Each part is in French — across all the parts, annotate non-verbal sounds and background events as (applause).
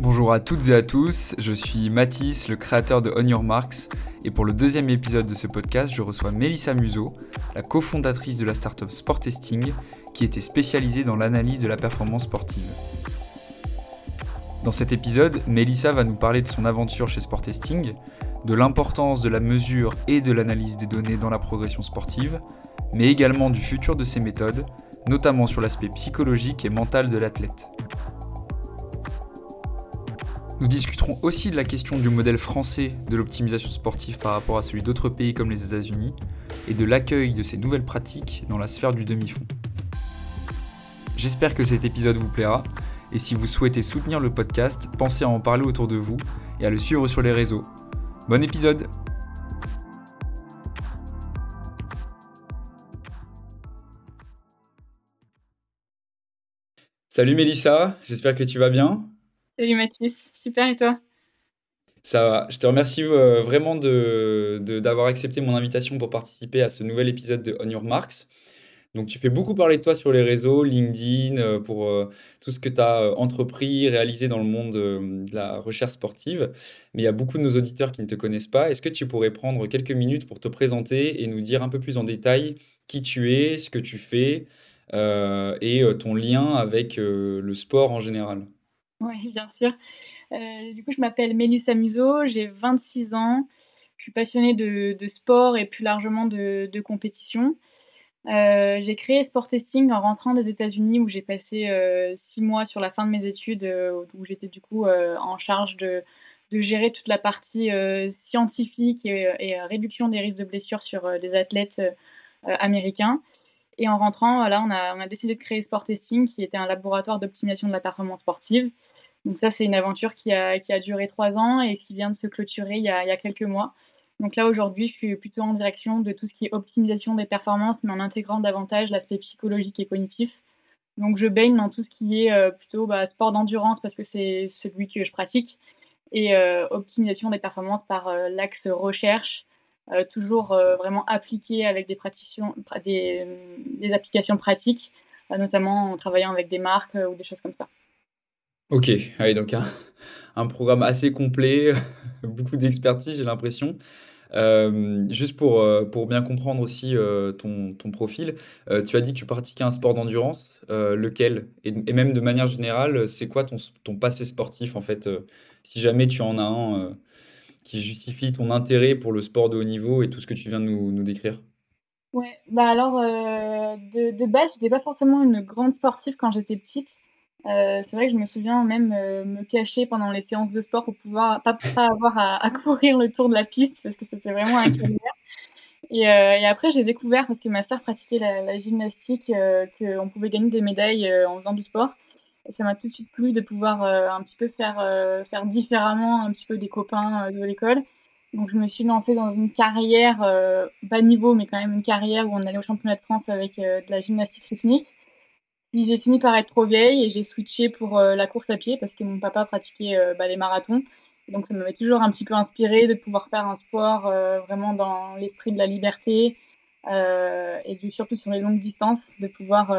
Bonjour à toutes et à tous, je suis Mathis, le créateur de On Your Marks, et pour le deuxième épisode de ce podcast, je reçois Mélissa Museau, la cofondatrice de la startup Sport Testing, qui était spécialisée dans l'analyse de la performance sportive. Dans cet épisode, Mélissa va nous parler de son aventure chez Sport Testing, de l'importance de la mesure et de l'analyse des données dans la progression sportive, mais également du futur de ces méthodes, notamment sur l'aspect psychologique et mental de l'athlète. Nous discuterons aussi de la question du modèle français de l'optimisation sportive par rapport à celui d'autres pays comme les États-Unis et de l'accueil de ces nouvelles pratiques dans la sphère du demi-fond. J'espère que cet épisode vous plaira et si vous souhaitez soutenir le podcast, pensez à en parler autour de vous et à le suivre sur les réseaux. Bon épisode Salut Mélissa, j'espère que tu vas bien? Salut Mathis, super et toi? Ça va. Je te remercie euh, vraiment de, d'avoir accepté mon invitation pour participer à ce nouvel épisode de On Your Marks. Donc, tu fais beaucoup parler de toi sur les réseaux, LinkedIn, euh, pour euh, tout ce que tu as entrepris, réalisé dans le monde de la recherche sportive. Mais il y a beaucoup de nos auditeurs qui ne te connaissent pas. Est-ce que tu pourrais prendre quelques minutes pour te présenter et nous dire un peu plus en détail qui tu es, ce que tu fais et ton lien avec le sport en général? Oui, (laughs) bien sûr. Euh, du coup, je m'appelle Mélissa Museau, j'ai 26 ans. Je suis passionnée de, sport et plus largement de, compétition. Euh, j'ai créé Sport Testing en rentrant des États-Unis où j'ai passé euh, six mois sur la fin de mes études, où j'étais du coup en charge de, gérer toute la partie scientifique et, réduction des risques de blessures sur des athlètes américains. Et en rentrant, là, on a, décidé de créer Sport Testing, qui était un laboratoire d'optimisation de la performance sportive. Donc ça, c'est une aventure qui a, duré trois ans et qui vient de se clôturer il y a, il y a quelques mois. Donc là, aujourd'hui, je suis plutôt en direction de tout ce qui est optimisation des performances, mais en intégrant davantage l'aspect psychologique et cognitif. Donc je baigne dans tout ce qui est euh, plutôt bah, sport d'endurance parce que c'est celui que je pratique et euh, optimisation des performances par euh, l'axe recherche, toujours vraiment appliqué avec des, des, des applications pratiques, notamment en travaillant avec des marques ou des choses comme ça. Ok, ah donc un, programme assez complet, (laughs) beaucoup d'expertise, j'ai l'impression. Euh, juste pour, euh, pour bien comprendre aussi euh, ton, ton profil, tu as dit que tu pratiquais un sport d'endurance, lequel? Et, et même de manière générale, c'est quoi ton, ton passé sportif en fait, si jamais tu en as un qui justifie ton intérêt pour le sport de haut niveau et tout ce que tu viens de nous, nous décrire? Ouais, bah alors de, de base, j'étais pas forcément une grande sportive quand j'étais petite. Euh, c'est vrai que je me souviens même euh, me cacher pendant les séances de sport pour pouvoir pas, pas avoir à, courir le tour de la piste parce que c'était vraiment calvaire. Et, euh, et après, j'ai découvert, parce que ma sœur pratiquait la, gymnastique, qu'on pouvait gagner des médailles en faisant du sport. Et ça m'a tout de suite plu de pouvoir un petit peu faire, faire différemment un petit peu des copains de l'école. Donc je me suis lancée dans une carrière, bas niveau, mais quand même une carrière où on allait au championnat de France avec de la gymnastique rythmique. Puis j'ai fini par être trop vieille et j'ai switché pour euh, la course à pied parce que mon papa pratiquait euh, bah, les marathons. donc ça m'avait toujours un petit peu inspiré de pouvoir faire un sport euh, vraiment dans l'esprit de la liberté et surtout sur les longues distances, de pouvoir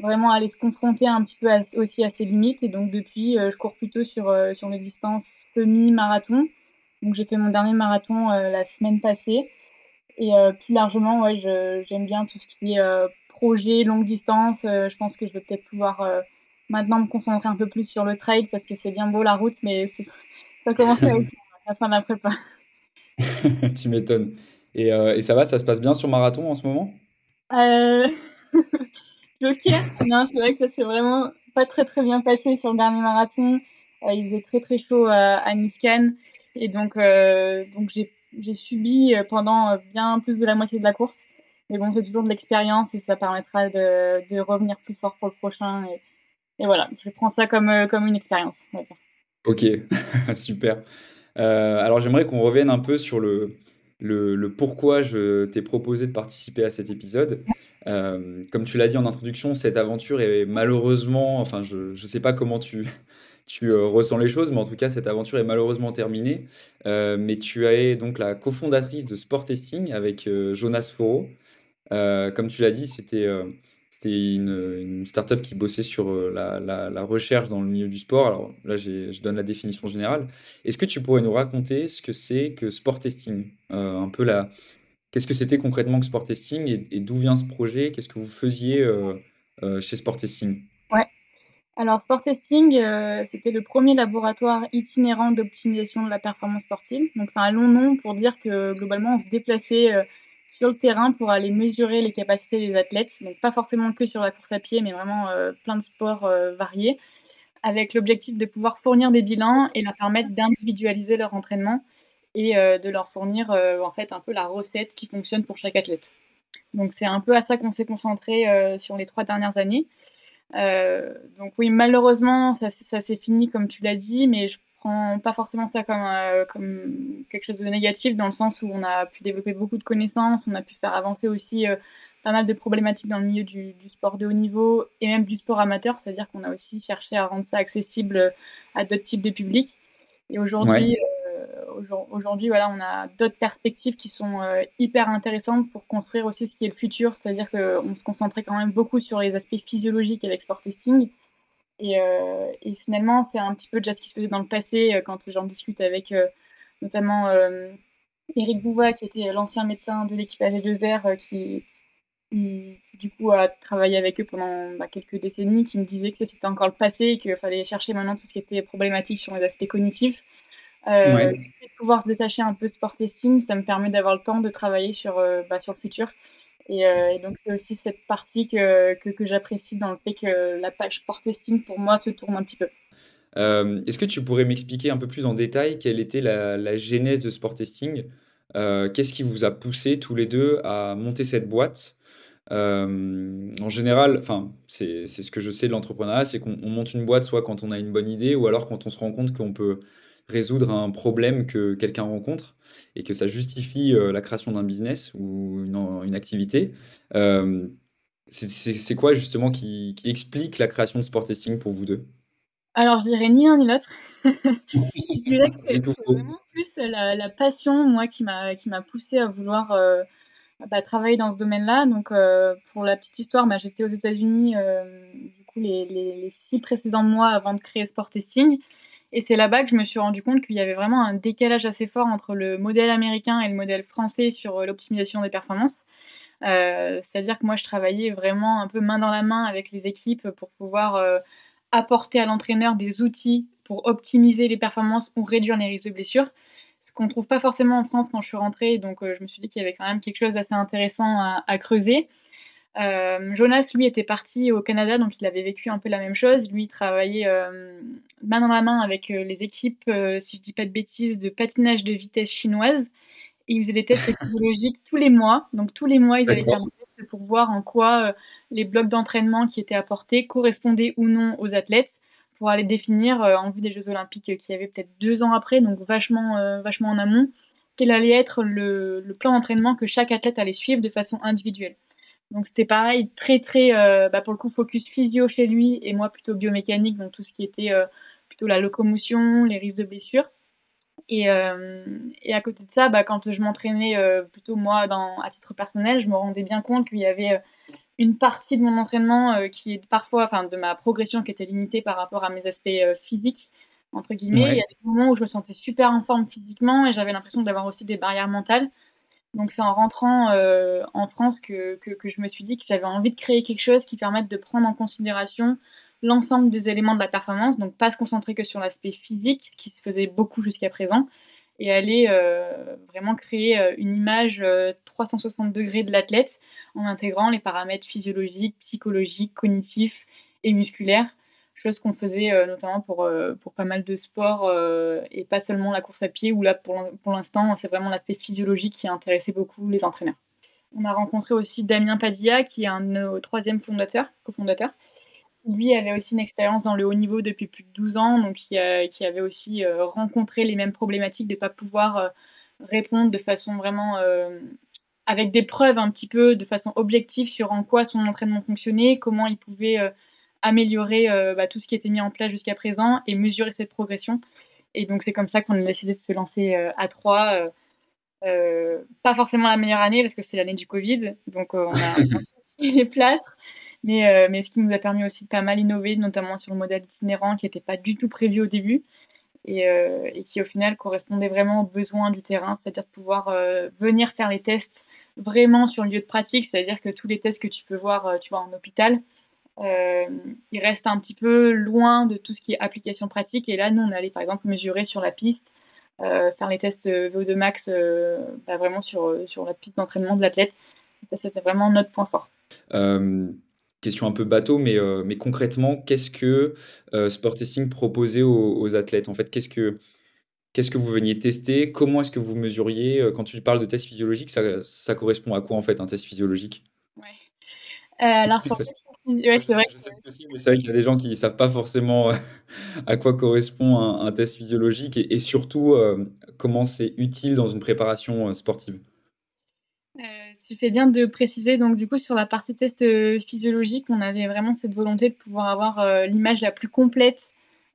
vraiment aller se confronter un petit peu aussi à ses limites. Et donc depuis, je cours plutôt sur, sur les distances semi-marathon. Donc j'ai fait mon dernier marathon la semaine passée. Et plus largement, ouais, j'aime bien tout ce qui est projet longue distance, euh, je pense que je vais peut-être pouvoir euh, maintenant me concentrer un peu plus sur le trail parce que c'est bien beau la route, mais (laughs) ça commence à la fin de la prépa. (laughs) tu m'étonnes. Et, euh, et, ça va, ça se passe bien sur marathon en ce moment? Euh... (laughs) Joker Non, c'est vrai que ça s'est vraiment pas très très bien passé sur le dernier marathon. il faisait très très chaud à, à Niskan. Et donc, donc j'ai subi pendant bien plus de la moitié de la course. Mais bon, c'est toujours de l'expérience et ça permettra de, de, revenir plus fort pour le prochain. Et, voilà, je prends ça comme, euh, comme une expérience. Ok, (laughs) super. Euh, alors j'aimerais qu'on revienne un peu sur le, le, pourquoi je t'ai proposé de participer à cet épisode. Euh, comme tu l'as dit en introduction, cette aventure est malheureusement, enfin je ne sais pas comment tu, (laughs) tu ressens les choses, mais en tout cas cette aventure est malheureusement terminée. mais tu es donc la cofondatrice de Sport Testing avec Jonas Foro. Euh, comme tu l'as dit, c'était euh, c'était une, une start-up qui bossait sur la, la, recherche dans le milieu du sport. Alors là, je donne la définition générale. Est-ce que tu pourrais nous raconter ce que c'est que sport testing Un peu la, Qu'est-ce que c'était concrètement que Sport Testing et, d'où vient ce projet? Qu'est-ce que vous faisiez chez Sport Testing? Ouais. Alors, Sport Testing, c'était le premier laboratoire itinérant d'optimisation de la performance sportive. Donc, c'est un long nom pour dire que globalement, on se déplaçait sur le terrain pour aller mesurer les capacités des athlètes. Donc, pas forcément que sur la course à pied, mais vraiment plein de sports variés, avec l'objectif de pouvoir fournir des bilans et leur permettre d'individualiser leur entraînement et de leur fournir en fait un peu la recette qui fonctionne pour chaque athlète. Donc, c'est un peu à ça qu'on s'est concentré sur les trois dernières années. Euh, donc oui, malheureusement, ça, ça s'est fini comme tu l'as dit, mais je prends pas forcément ça comme, euh, comme quelque chose de négatif dans le sens où on a pu développer beaucoup de connaissances, on a pu faire avancer aussi euh, pas mal de problématiques dans le milieu du, sport de haut niveau et même du sport amateur, c'est-à-dire qu'on a aussi cherché à rendre ça accessible à d'autres types de publics. Et aujourd'hui, aujourd'hui, voilà, on a d'autres perspectives qui sont euh, hyper intéressantes pour construire aussi ce qui est le futur. C'est-à-dire qu'on se concentrait quand même beaucoup sur les aspects physiologiques avec sport testing. Et, euh, et finalement, c'est un petit peu déjà ce qui se faisait dans le passé euh, quand j'en discute avec notamment Eric Bouva, qui était l'ancien médecin de l'équipe AG2R, qui, qui, du coup a travaillé avec eux pendant bah, quelques décennies, qui me disait que c'était encore le passé et qu'il fallait chercher maintenant tout ce qui était problématique sur les aspects cognitifs. Euh, pouvoir se détacher un peu sport testing, ça me permet d'avoir le temps de travailler sur, euh, bah, sur le futur. Euh, et, donc, c'est aussi cette partie que, que, j'apprécie dans le fait que la page sport testing, pour moi, se tourne un petit peu. Est-ce que tu pourrais m'expliquer un peu plus en détail quelle était la, la genèse de sport testing? Qu'est-ce qui vous a poussé tous les deux à monter cette boîte? En général, enfin, c'est ce que je sais de l'entrepreneuriat, c'est qu'on monte une boîte soit quand on a une bonne idée ou alors quand on se rend compte qu'on peut résoudre un problème que quelqu'un rencontre et que ça justifie euh, la création d'un business ou une, une activité. Euh, c'est quoi justement qui, qui, explique la création de Sport Testing pour vous deux? Alors je dirais ni l'un ni l'autre. (laughs) je dirais que c'est vraiment plus la, la, passion, moi, qui m'a poussé à vouloir euh, bah, travailler dans ce domaine-là. Donc pour la petite histoire, bah, j'étais aux États-Unis du coup les, les, les, six précédents mois avant de créer Sport Testing. Et c'est là-bas que je me suis rendu compte qu'il y avait vraiment un décalage assez fort entre le modèle américain et le modèle français sur euh, l'optimisation des performances. Euh, c'est-à-dire que moi, je travaillais vraiment un peu main dans la main avec les équipes pour pouvoir euh, apporter à l'entraîneur des outils pour optimiser les performances ou réduire les risques de blessures. Ce qu'on ne trouve pas forcément en France quand je suis rentrée. Donc, je me suis dit qu'il y avait quand même quelque chose d'assez intéressant à creuser. Euh, Jonas, lui, était parti au Canada, donc il avait vécu un peu la même chose. Lui, il travaillait euh, main dans la main avec euh, les équipes, si je dis pas de bêtises, de patinage de vitesse chinoise. Et ils faisaient des tests (laughs) psychologiques tous les mois. Donc tous les mois, ils allaient faire des tests pour voir en quoi les blocs d'entraînement qui étaient apportés correspondaient ou non aux athlètes pour aller définir en vue des Jeux Olympiques qui avaient peut-être deux ans après, donc vachement, vachement en amont, quel allait être le plan d'entraînement que chaque athlète allait suivre de façon individuelle. Donc c'était pareil, très très, euh, bah, pour le coup, focus physio chez lui et moi plutôt biomécanique, donc tout ce qui était euh, plutôt la locomotion, les risques de blessure. Et, euh, et à côté de ça, bah, quand je m'entraînais plutôt moi dans, à titre personnel, je me rendais bien compte qu'il y avait une partie de mon entraînement qui est parfois, enfin de ma progression qui était limitée par rapport à mes aspects physiques, entre guillemets. Il y a des moments où je me sentais super en forme physiquement et j'avais l'impression d'avoir aussi des barrières mentales. Donc c'est en rentrant euh, en France que, que, je me suis dit que j'avais envie de créer quelque chose qui permette de prendre en considération l'ensemble des éléments de la performance, donc pas se concentrer que sur l'aspect physique, ce qui se faisait beaucoup jusqu'à présent, et aller euh, vraiment créer euh, une image 360 degrés de l'athlète en intégrant les paramètres physiologiques, psychologiques, cognitifs et musculaires chose qu'on faisait euh, notamment pour, euh, pour pas mal de sports euh, et pas seulement la course à pied, où là pour, l'instant c'est vraiment l'aspect physiologique qui a intéressé beaucoup les entraîneurs. On a rencontré aussi Damien Padilla, qui est un de nos troisièmes fondateurs, cofondateurs. Lui avait aussi une expérience dans le haut niveau depuis plus de 12 ans, donc qui, qui avait aussi rencontré les mêmes problématiques de ne pas pouvoir répondre de façon vraiment avec des preuves un petit peu de façon objective sur en quoi son entraînement fonctionnait, comment il pouvait améliorer euh, bah, tout ce qui était mis en place jusqu'à présent et mesurer cette progression. Et donc c'est comme ça qu'on a décidé de se lancer euh, à trois. Euh, pas forcément la meilleure année parce que c'est l'année du Covid, donc on a (laughs) (laughs) les plâtres. Mais, mais ce qui nous a permis aussi de pas mal innover, notamment sur le modèle itinérant qui n'était pas du tout prévu au début et, et, qui au final correspondait vraiment aux besoins du terrain, c'est-à-dire de pouvoir venir faire les tests vraiment sur le lieu de pratique, c'est-à-dire que tous les tests que tu peux voir tu vois, en hôpital, il reste un petit peu loin de tout ce qui est application pratique. Et là, nous, on allait par exemple mesurer sur la piste, euh, faire les tests VO2 max euh, bah, vraiment sur, sur la piste d'entraînement de l'athlète. Ça, c'était vraiment notre point fort. question un peu bateau, mais, mais concrètement, qu'est-ce que Sport Testing proposait aux, athlètes? En fait, qu'est-ce que, qu'est-ce que vous veniez tester? Comment est-ce que vous mesuriez? Quand tu parles de test physiologique, ça, ça correspond à quoi en fait un test physiologique? Ouais. alors, sur c'est vrai. Je sais ce que c'est, mais c'est vrai qu'il y a des gens qui ne savent pas forcément euh, (laughs) à quoi correspond un, test physiologique et, surtout euh, comment c'est utile dans une préparation euh, sportive. tu fais bien de préciser. Donc, du coup, sur la partie test physiologique, on avait vraiment cette volonté de pouvoir avoir l'image la plus complète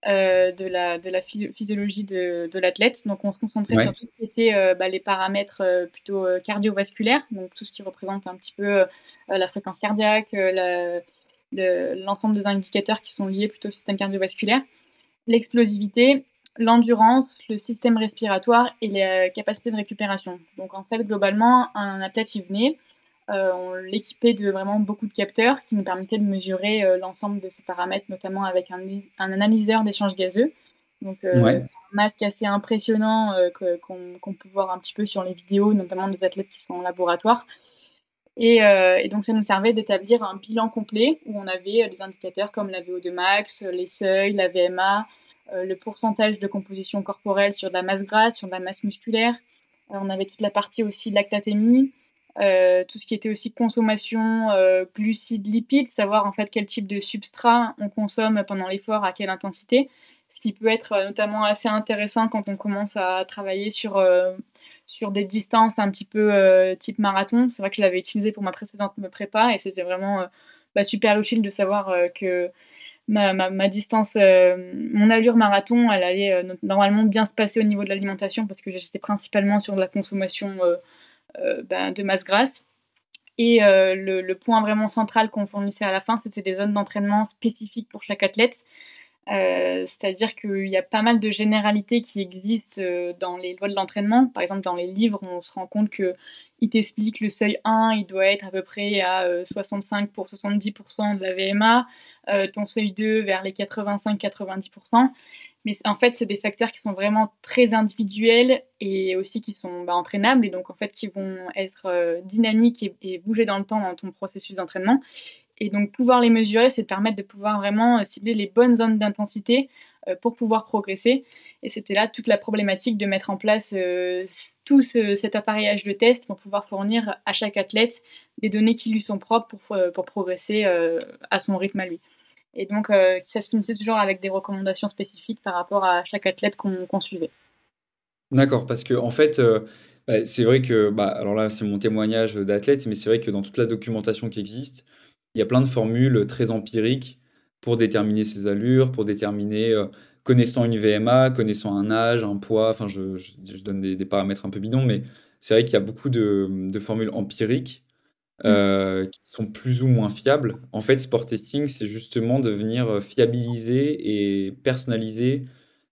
de, la, de la physiologie de, de l'athlète. Donc, on se concentrait sur tout ce qui était bah, les paramètres plutôt cardiovasculaires, donc tout ce qui représente un petit peu la fréquence cardiaque, la, l'ensemble des indicateurs qui sont liés plutôt au système cardiovasculaire, l'explosivité, l'endurance, le système respiratoire et les capacités de récupération. Donc en fait, globalement, un athlète, il venait, euh, on l'équipait de vraiment beaucoup de capteurs qui nous permettaient de mesurer euh, l'ensemble de ces paramètres, notamment avec un, analyseur d'échange gazeux. Donc euh, un masque assez impressionnant qu'on peut voir un petit peu sur les vidéos, notamment des athlètes qui sont en laboratoire. Euh, et, donc, ça nous servait d'établir un bilan complet où on avait euh, des indicateurs comme la VO2 max, euh, les seuils, la VMA, le pourcentage de composition corporelle sur de la masse grasse, sur de la masse musculaire. on avait toute la partie aussi lactatémie, tout ce qui était aussi consommation glucides, lipides, savoir en fait quel type de substrat on consomme pendant l'effort, à quelle intensité ce qui peut être notamment assez intéressant quand on commence à travailler sur sur des distances un petit peu euh, type marathon. C'est vrai que je l'avais utilisé pour ma précédente prépa et c'était vraiment euh, bah, super utile de savoir euh, que ma, distance, mon allure marathon, elle allait normalement bien se passer au niveau de l'alimentation parce que j'étais principalement sur la consommation bah, de masse grasse. Et le, point vraiment central qu'on fournissait à la fin, c'était des zones d'entraînement spécifiques pour chaque athlète. Euh, c'est-à-dire qu'il y a pas mal de généralités qui existent euh, dans les lois de l'entraînement. Par exemple, dans les livres, on se rend compte qu'il t'explique le seuil 1, il doit être à peu près à 65 euh, pour 70% de la VMA, ton seuil 2 vers les 85-90%. Mais en fait, c'est des facteurs qui sont vraiment très individuels et aussi qui sont bah, entraînables et donc en fait qui vont être dynamiques et, bouger dans le temps dans ton processus d'entraînement. Et donc pouvoir les mesurer, c'est permettre de pouvoir vraiment euh, cibler les bonnes zones d'intensité euh, pour pouvoir progresser. Et c'était là toute la problématique de mettre en place euh, tout cet appareillage de test pour pouvoir fournir à chaque athlète des données qui lui sont propres pour, pour progresser à son rythme à lui. Et donc ça se finissait toujours avec des recommandations spécifiques par rapport à chaque athlète qu'on suivait. D'accord, parce que en fait, bah, c'est vrai que, bah, alors là c'est mon témoignage d'athlète, mais c'est vrai que dans toute la documentation qui existe, il y a plein de formules très empiriques pour déterminer ses allures, pour déterminer, euh, connaissant une VMA, connaissant un âge, un poids, enfin je, donne des, paramètres un peu bidons, mais c'est vrai qu'il y a beaucoup de, formules empiriques mmh. euh, qui sont plus ou moins fiables. En fait, sport testing, c'est justement de venir euh, fiabiliser et personnaliser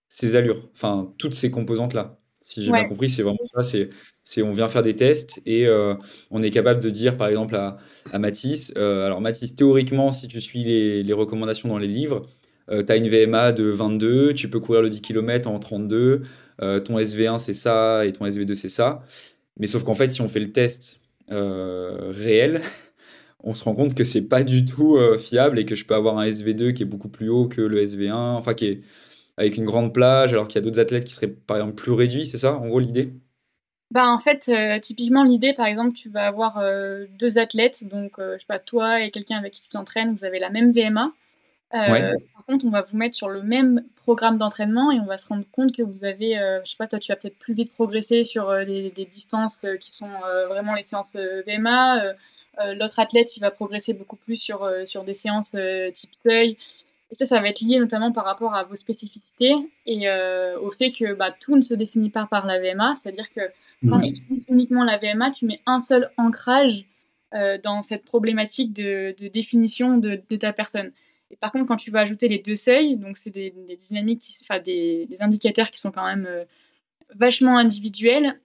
ces allures, enfin toutes ces composantes-là. Si j'ai bien compris, c'est vraiment ça, c'est c'est on vient faire des tests et euh, on est capable de dire, par exemple, à à Mathis, euh, alors Mathis, théoriquement, si tu suis les les recommandations dans les livres, euh, tu as une VMA de 22, tu peux courir le 10 km en 32, ton SV1 c'est ça et ton SV2 c'est ça. Mais sauf qu'en fait, si on fait le test, réel, (laughs) on se rend compte que c'est pas du tout, fiable et que je peux avoir un SV2 qui est beaucoup plus haut que le SV1, enfin qui est avec une grande plage, alors qu'il y a d'autres athlètes qui seraient par exemple plus réduits, c'est ça en gros l'idée? Bah, en fait, euh, typiquement, l'idée, par exemple, tu vas avoir euh, deux athlètes, donc euh, je sais pas, toi et quelqu'un avec qui tu t'entraînes, vous avez la même VMA. Par contre, on va vous mettre sur le même programme d'entraînement et on va se rendre compte que vous avez, je sais pas, toi, tu vas peut-être plus vite progresser sur des, des, distances qui sont vraiment les séances VMA. L'autre athlète, il va progresser beaucoup plus sur, sur des séances type seuil. Et ça, ça va être lié notamment par rapport à vos spécificités et euh, au fait que bah, tout ne se définit pas par la VMA. C'est-à-dire que quand tu utilises uniquement la VMA, tu mets un seul ancrage dans cette problématique de, définition de, ta personne. Et par contre, quand tu vas ajouter les deux seuils, donc c'est des, dynamiques, enfin des, indicateurs qui sont quand même vachement individuels,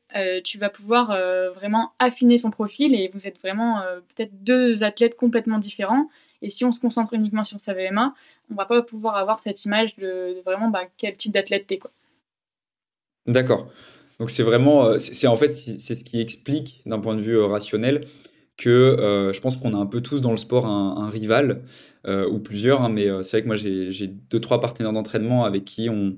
tu vas pouvoir vraiment affiner ton profil et vous êtes vraiment peut-être deux athlètes complètement différents. Et si on se concentre uniquement sur sa VMA, on va pas pouvoir avoir cette image de, vraiment bah, quel type d'athlète t'es. D'accord. Donc c'est vraiment, euh, c'est en fait, c'est ce qui explique d'un point de vue euh, rationnel que euh, je pense qu'on a un peu tous dans le sport un, rival ou plusieurs, hein, mais c'est vrai que moi j'ai deux trois partenaires d'entraînement avec qui on,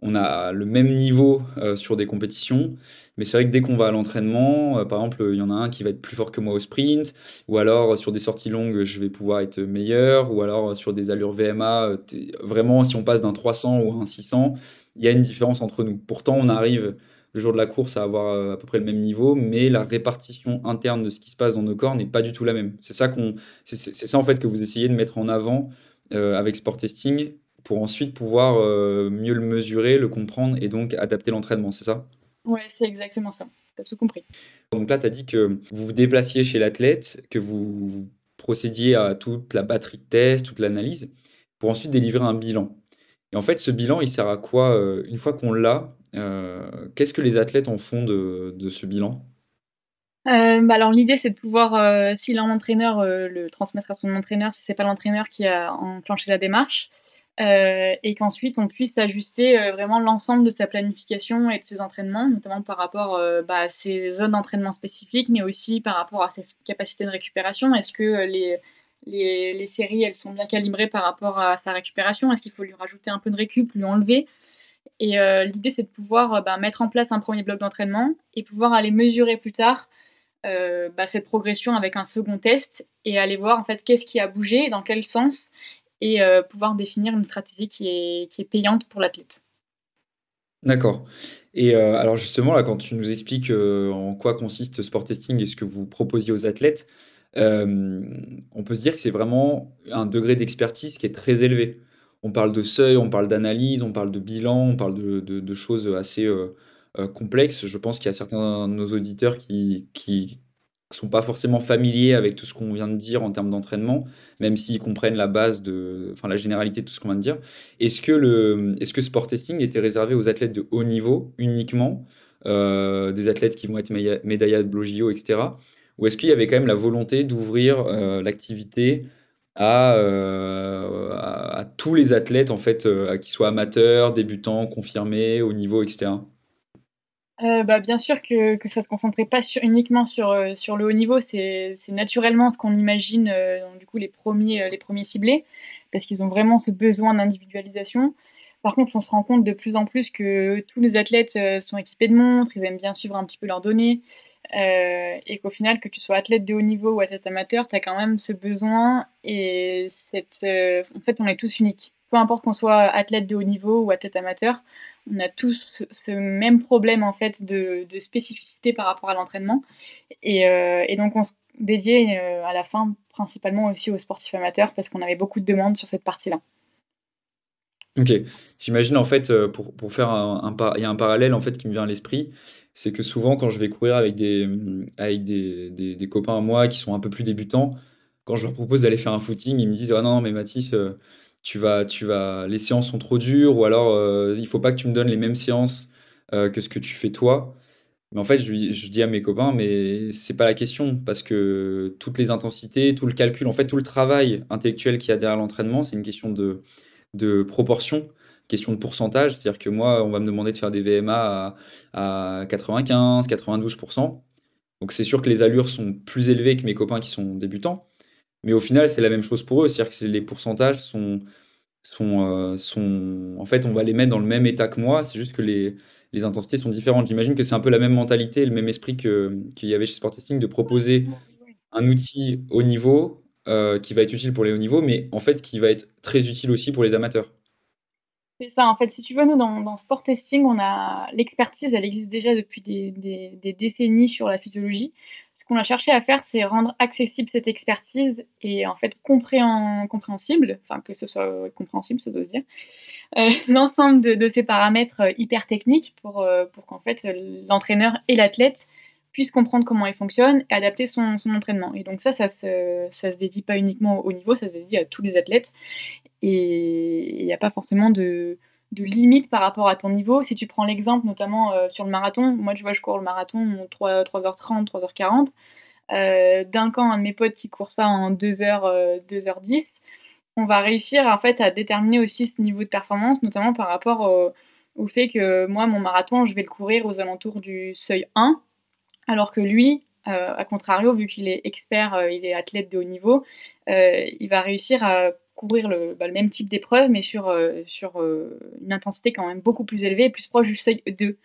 on a le même niveau sur des compétitions, mais c'est vrai que dès qu'on va à l'entraînement, par exemple, il y en a un qui va être plus fort que moi au sprint, ou alors sur des sorties longues, je vais pouvoir être meilleur, ou alors sur des allures VMA, vraiment si on passe d'un 300 ou un 600, il y a une différence entre nous. Pourtant, on arrive le jour de la course à avoir euh, à peu près le même niveau, mais la répartition interne de ce qui se passe dans nos corps n'est pas du tout la même. C'est ça c'est, ça en fait que vous essayez de mettre en avant euh, avec Sport Testing pour ensuite pouvoir euh, mieux le mesurer, le comprendre et donc adapter l'entraînement, c'est ça? Ouais, c'est exactement ça. Tu as tout compris. Donc là, tu as dit que vous vous déplaciez chez l'athlète, que vous procédiez à toute la batterie de tests, toute l'analyse, pour ensuite délivrer un bilan. Et en fait, ce bilan, il sert à quoi Une fois qu'on l'a, euh, qu'est-ce que les athlètes en font de, ce bilan? Euh, bah alors l'idée c'est de pouvoir, euh, s'il a un entraîneur, le transmettre à son entraîneur si c'est pas l'entraîneur qui a enclenché la démarche, et qu'ensuite on puisse ajuster vraiment l'ensemble de sa planification et de ses entraînements, notamment par rapport bah, à ses zones d'entraînement spécifiques, mais aussi par rapport à ses capacités de récupération. Est-ce que les, les, séries elles sont bien calibrées par rapport à sa récupération? Est-ce qu'il faut lui rajouter un peu de récup, lui enlever? Et euh, l'idée, c'est de pouvoir euh, bah, mettre en place un premier bloc d'entraînement et pouvoir aller mesurer plus tard euh, bah, cette progression avec un second test et aller voir en fait qu'est-ce qui a bougé, dans quel sens, et pouvoir définir une stratégie qui est, qui est payante pour l'athlète. D'accord. Et alors justement, là, quand tu nous expliques en quoi consiste sport testing et ce que vous proposiez aux athlètes, on peut se dire que c'est vraiment un degré d'expertise qui est très élevé on parle de seuil, on parle d'analyse, on parle de bilan, on parle de, choses assez euh, euh, complexes. Je pense qu'il y a certains de nos auditeurs qui sont pas forcément familiers avec tout ce qu'on vient de dire en termes d'entraînement, même s'ils comprennent la base de, enfin la généralité de tout ce qu'on vient de dire. Est-ce que le, sport testing était réservé aux athlètes de haut niveau uniquement, euh, des athlètes qui vont être médaillables au etc. Ou est-ce qu'il y avait quand même la volonté d'ouvrir l'activité euh, à, tous les athlètes, en fait, euh, qu'ils soient amateurs, débutants, confirmés, au niveau, etc. Euh, bah, bien sûr que, ça ne se concentrait pas uniquement sur, sur le haut niveau, c'est naturellement ce qu'on imagine, du coup, les premiers, les premiers ciblés, parce qu'ils ont vraiment ce besoin d'individualisation. Par contre, on se rend compte de plus en plus que tous les athlètes sont équipés de montres, ils aiment bien suivre un petit peu leurs données, euh, et qu'au final, que tu sois athlète de haut niveau ou athlète amateur, tu as quand même ce besoin et cette, euh, en fait, on est tous uniques. Peu importe qu'on soit athlète de haut niveau ou athlète amateur, on a tous ce même problème en fait de, spécificité par rapport à l'entraînement. Et, euh, donc, on se dédiait à la fin principalement aussi aux sportifs amateurs parce qu'on avait beaucoup de demandes sur cette partie-là. Ok, j'imagine en fait, pour, pour faire un, y a un parallèle en fait qui me vient à l'esprit, c'est que souvent quand je vais courir avec des, avec des, des, copains à moi qui sont un peu plus débutants, quand je leur propose d'aller faire un footing, ils me disent ah non mais Mathis, euh, tu vas, tu vas, les séances sont trop dures ou alors euh, il faut pas que tu me donnes les mêmes séances euh, que ce que tu fais toi. Mais en fait, je, je dis à mes copains, mais c'est pas la question parce que toutes les intensités, tout le calcul, en fait, tout le travail intellectuel qu'il y a derrière l'entraînement, c'est une question de, de proportion question de pourcentage, c'est-à-dire que moi, on va me demander de faire des VMA à, à 95, 92%. Donc c'est sûr que les allures sont plus élevées que mes copains qui sont débutants, mais au final, c'est la même chose pour eux, c'est-à-dire que les pourcentages sont, sont, euh, sont... En fait, on va les mettre dans le même état que moi, c'est juste que les, les intensités sont différentes. J'imagine que c'est un peu la même mentalité, le même esprit qu'il y avait chez Sport Testing de proposer un outil haut niveau euh, qui va être utile pour les hauts niveaux, mais en fait qui va être très utile aussi pour les amateurs. C'est ça, en fait, si tu veux, nous, dans, dans Sport Testing, on a l'expertise, elle existe déjà depuis des, des, décennies sur la physiologie. Qu'on a cherché à faire, c'est rendre accessible cette expertise et en fait compréhensible, enfin que ce soit compréhensible, ça doit se dire, euh, (laughs) l'ensemble de, ces paramètres hyper techniques pour, euh, qu'en fait l'entraîneur et l'athlète puisse comprendre comment il fonctionne et adapter son, son entraînement. Et donc ça, ça se, ça se dédie pas uniquement au niveau, ça se dédie à tous les athlètes. Et il n'y a pas forcément de, de limite par rapport à ton niveau. Si tu prends l'exemple notamment euh, sur le marathon, moi tu vois je cours le marathon 3, 3h30, 3h40. Euh, D'un camp, un de mes potes qui court ça en 2h, 2h10, on va réussir en fait à déterminer aussi ce niveau de performance, notamment par rapport au, au fait que moi, mon marathon, je vais le courir aux alentours du seuil 1, alors que lui, euh, à contrario, vu qu'il est expert, euh, il est athlète de haut niveau, euh, il va réussir à courir le, bah, le même type d'épreuve, mais sur, sur une intensité quand même beaucoup plus élevée, plus proche du seuil 2.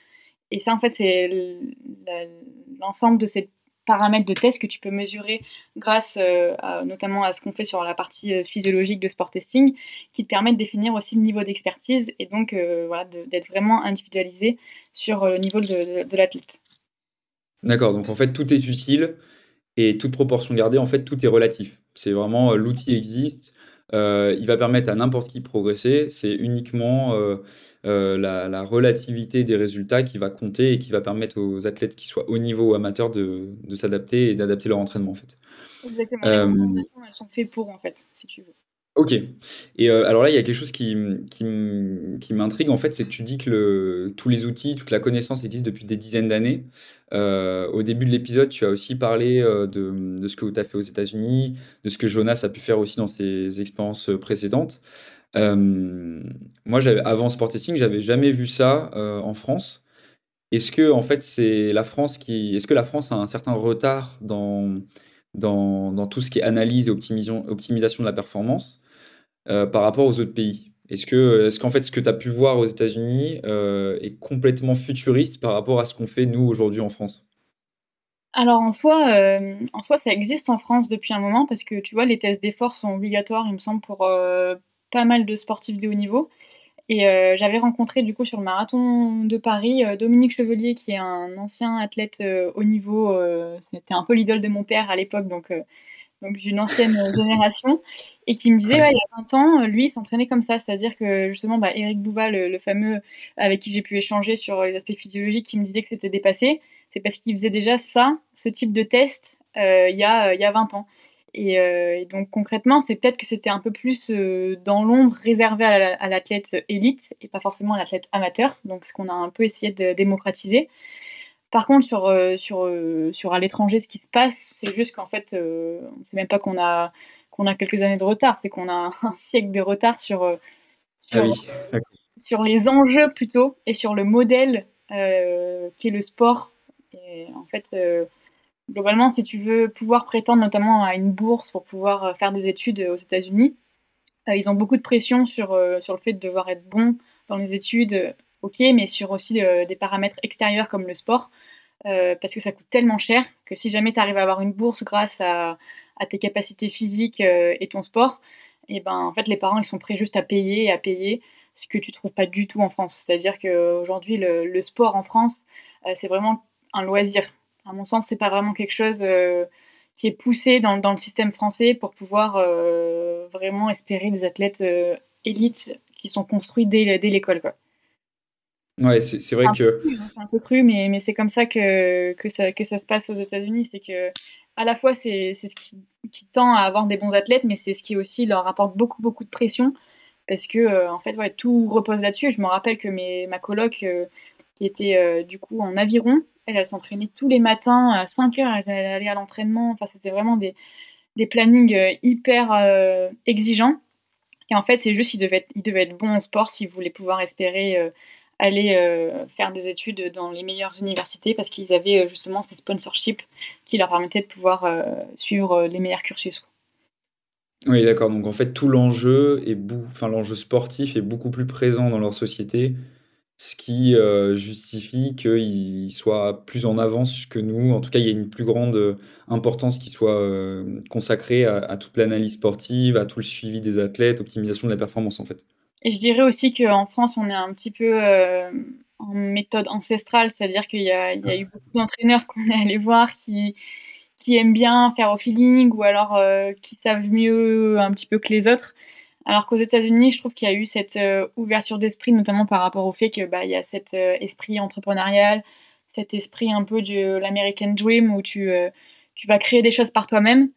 Et ça, en fait, c'est l'ensemble de ces paramètres de test que tu peux mesurer grâce notamment à ce qu'on fait sur la partie physiologique de sport testing, qui te permet de définir aussi le niveau d'expertise et donc voilà, d'être vraiment individualisé sur le niveau de, de l'athlète. D'accord, donc en fait, tout est utile et toute proportion gardée, en fait, tout est relatif. C'est vraiment, euh, l'outil existe, euh, il va permettre à n'importe qui de progresser. C'est uniquement, euh, la relativité des résultats qui va compter et qui va permettre aux athlètes qui soient haut niveau ou amateurs de de s'adapter et d'adapter leur entraînement, en fait. Exactement, les elles sont faites pour, en fait, si tu veux. OK et heu, alors là, il y a quelque chose qui qui m'intrigue, en fait, c'est que tu dis que le tous les outils, toute la connaissance existe depuis des dizaines d'années. Heu, au début de l'épisode, tu as aussi parlé, heu, de, de ce que tu as fait aux États-Unis, de ce que Jonas a pu faire aussi dans ses expériences, précédentes. Moi, avant Sport Testing, j'avais jamais vu ça, en France. Est-ce que en fait, c'est la France qui est-ce que la France a un certain retard dans dans dans tout ce qui est analyse et optimisation de la performance? Euh, par rapport aux autres pays? Est-ce que, est-ce qu'en fait, ce que tu as pu voir aux États-Unis, euh, est complètement futuriste par rapport à ce qu'on fait nous aujourd'hui en France? Alors en soi, euh, en soi, ça existe en France depuis un moment parce que tu vois, les tests d'effort sont obligatoires, il me semble, pour pas mal de sportifs de haut niveau. Et j'avais rencontré du coup sur le marathon de Paris Dominique Chevelier, qui est un ancien athlète haut niveau. C'était un peu l'idole de mon père à l'époque, donc donc d'une ancienne génération, et qui me disait, ouais, il y a 20 ans, lui, il s'entraînait comme ça. C'est-à-dire que justement, bah, Eric Bouva, le, fameux avec qui j'ai pu échanger sur les aspects physiologiques, qui me disait que c'était dépassé, c'est parce qu'il faisait déjà ça, ce type de test, euh, il, y a, il y a 20 ans. Euh, et, donc concrètement, c'est peut-être que c'était un peu plus euh, dans l'ombre réservé à l'athlète élite et pas forcément à l'athlète amateur, donc ce qu'on a un peu essayé de démocratiser. Par contre, sur, euh, sur, euh, sur à l'étranger, ce qui se passe, c'est juste qu'en fait, euh, on ne sait même pas qu'on a, qu'on a quelques années de retard, c'est qu'on a un, (laughs) siècle de retard sur, ah sur, les enjeux plutôt et sur le modèle qui est le sport. Et en fait, globalement, si tu veux pouvoir prétendre notamment à une bourse pour pouvoir faire des études aux États-Unis, ils ont beaucoup de pression sur, sur le fait de devoir être bon dans les études ok, mais sur aussi euh, des paramètres extérieurs comme le sport, euh, parce que ça coûte tellement cher que si jamais tu arrives à avoir une bourse grâce à, tes capacités physiques euh, et ton sport, et eh ben en fait les parents ils sont prêts juste à payer et à payer ce que tu trouves pas du tout en France. C'est-à-dire qu'aujourd'hui le, le sport en France c'est vraiment un loisir. À mon sens c'est pas vraiment quelque chose qui est poussé dans, le système français pour pouvoir vraiment espérer des athlètes élites qui sont construits dès, dès l'école. Quoi. Ouais, c'est vrai que. Hein, c'est un peu cru, mais, mais c'est comme ça que, que, ça que ça se passe aux États-Unis. C'est que, à la fois, c'est ce qui, qui, tend à avoir des bons athlètes, mais c'est ce qui aussi leur apporte beaucoup, beaucoup de pression. Parce que, euh, en fait, ouais, tout repose là-dessus. Je me rappelle que mes, ma coloc, euh, qui était euh, du coup en aviron, elle, elle s'entraînait tous les matins à 5 heures, elle allait à l'entraînement. Enfin, c'était vraiment des, des plannings hyper exigeants. Et en fait, c'est juste qu'ils devaient, ils devaient être bons en sport s'ils voulaient pouvoir espérer aller euh, faire des études dans les meilleures universités parce qu'ils avaient euh, justement ces sponsorships qui leur permettaient de pouvoir euh, suivre les meilleurs cursus. Oui, d'accord. Donc en fait, tout l'enjeu est enfin l'enjeu sportif est beaucoup plus présent dans leur société, ce qui justifie qu'ils soient plus en avance que nous. En tout cas, il y a une plus grande importance qui soit consacrée à toute l'analyse sportive, à tout le suivi des athlètes, optimisation de la performance en fait. Et je dirais aussi qu'en France, on est un petit peu euh, en méthode ancestrale, c'est-à-dire qu'il y, a eu (laughs) beaucoup d'entraîneurs qu'on est allé voir qui, qui aiment bien faire au feeling ou alors euh, qui savent mieux un petit peu que les autres. Alors qu'aux États-Unis, je trouve qu'il y a eu cette euh, ouverture d'esprit, notamment par rapport au fait qu'il bah, y a cet esprit entrepreneurial, cet esprit un peu de l'American Dream où tu, tu vas créer des choses par toi-même.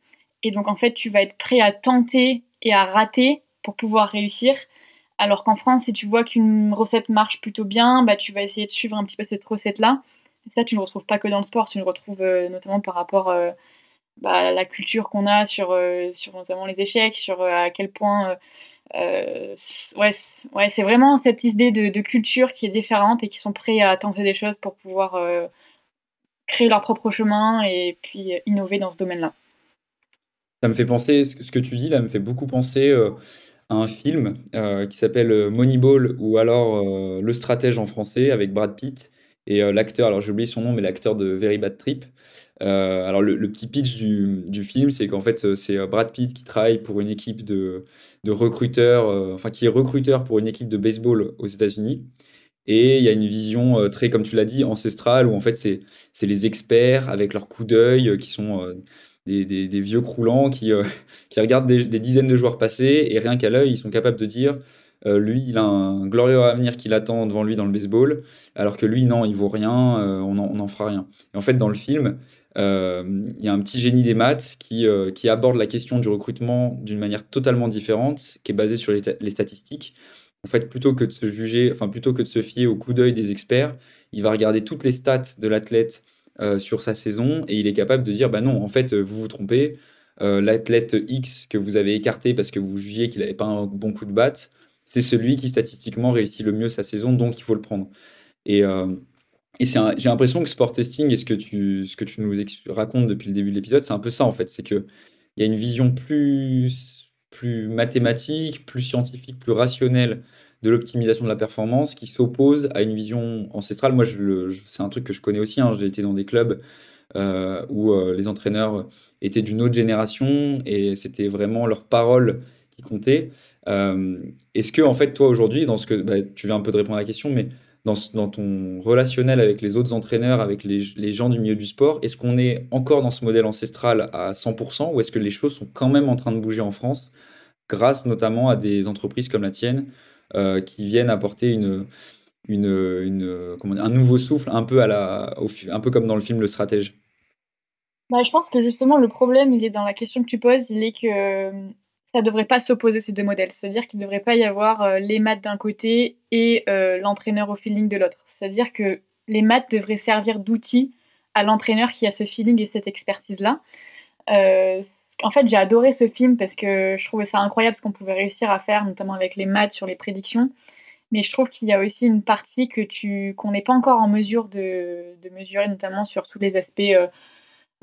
Et donc, en fait, tu vas être prêt à tenter et à rater pour pouvoir réussir. Alors qu'en France, si tu vois qu'une recette marche plutôt bien, bah, tu vas essayer de suivre un petit peu cette recette-là. Et ça, tu ne le retrouves pas que dans le sport, tu le retrouves notamment par rapport bah, la culture qu'on a sur, euh, sur notamment les échecs, sur euh, à quel point. Euh, ouais, ouais c'est vraiment cette idée de, culture qui est différente et qui sont prêts à tenter des choses pour pouvoir créer leur propre chemin et puis innover dans ce domaine-là. Ça me fait penser, ce que tu dis là me fait beaucoup penser un film qui s'appelle Moneyball ou alors Le Stratège en français avec Brad Pitt et l'acteur, alors j'ai oublié son nom, mais l'acteur de Very Bad Trip. Euh, alors le, petit pitch du, film, c'est qu'en fait euh, c'est euh, Brad Pitt qui travaille pour une équipe de, recruteurs, enfin qui est recruteur pour une équipe de baseball aux États-Unis. Et il y a une vision très, comme tu l'as dit, ancestrale, où en fait c'est les experts avec leurs coups d'œil qui sont des, vieux croulants qui, (laughs) qui regardent des, dizaines de joueurs passer et rien qu'à l'œil, ils sont capables de dire lui, il a un glorieux avenir qui l'attend devant lui dans le baseball, alors que lui, non, il vaut rien, on n'en fera rien. Et en fait, dans le film, euh, il y a un petit génie des maths qui, euh, qui aborde la question du recrutement d'une manière totalement différente, qui est basée sur les, statistiques. En fait, plutôt que de se juger, enfin plutôt que de se fier au coup d'œil des experts, il va regarder toutes les stats de l'athlète euh, sur sa saison et il est capable de dire bah non, en fait, vous vous trompez. l'athlète X que vous avez écarté parce que vous jugiez qu'il n'avait pas un bon coup de batte, c'est celui qui statistiquement réussit le mieux sa saison, donc il faut le prendre. Et et j'ai l'impression que sport testing et ce que tu, ce que tu nous racontes depuis le début de l'épisode, c'est un peu ça en fait. C'est qu'il y a une vision plus, plus mathématique, plus scientifique, plus rationnelle de l'optimisation de la performance qui s'oppose à une vision ancestrale. Moi, c'est un truc que je connais aussi. Hein. J'ai été dans des clubs euh, où euh, les entraîneurs étaient d'une autre génération et c'était vraiment leur parole qui comptait. Euh, est-ce que, en fait, toi aujourd'hui, dans ce que bah, tu viens un peu de répondre à la question, mais dans, ton relationnel avec les autres entraîneurs, avec les, gens du milieu du sport, est-ce qu'on est encore dans ce modèle ancestral à 100% ou est-ce que les choses sont quand même en train de bouger en France grâce notamment à des entreprises comme la tienne qui viennent apporter une, un nouveau souffle un peu, à la, un peu comme dans le film Le Stratège bah, Je pense que justement le problème, il est dans la question que tu poses, il est que ça ne devrait pas s'opposer ces deux modèles. C'est-à-dire qu'il ne devrait pas y avoir euh, les maths d'un côté et euh, l'entraîneur au feeling de l'autre. C'est-à-dire que les maths devraient servir d'outil à l'entraîneur qui a ce feeling et cette expertise-là. Euh, en fait, j'ai adoré ce film parce que je trouvais ça incroyable ce qu'on pouvait réussir à faire, notamment avec les maths sur les prédictions. Mais je trouve qu'il y a aussi une partie que tu qu'on n'est pas encore en mesure de, de, mesurer, notamment sur tous les aspects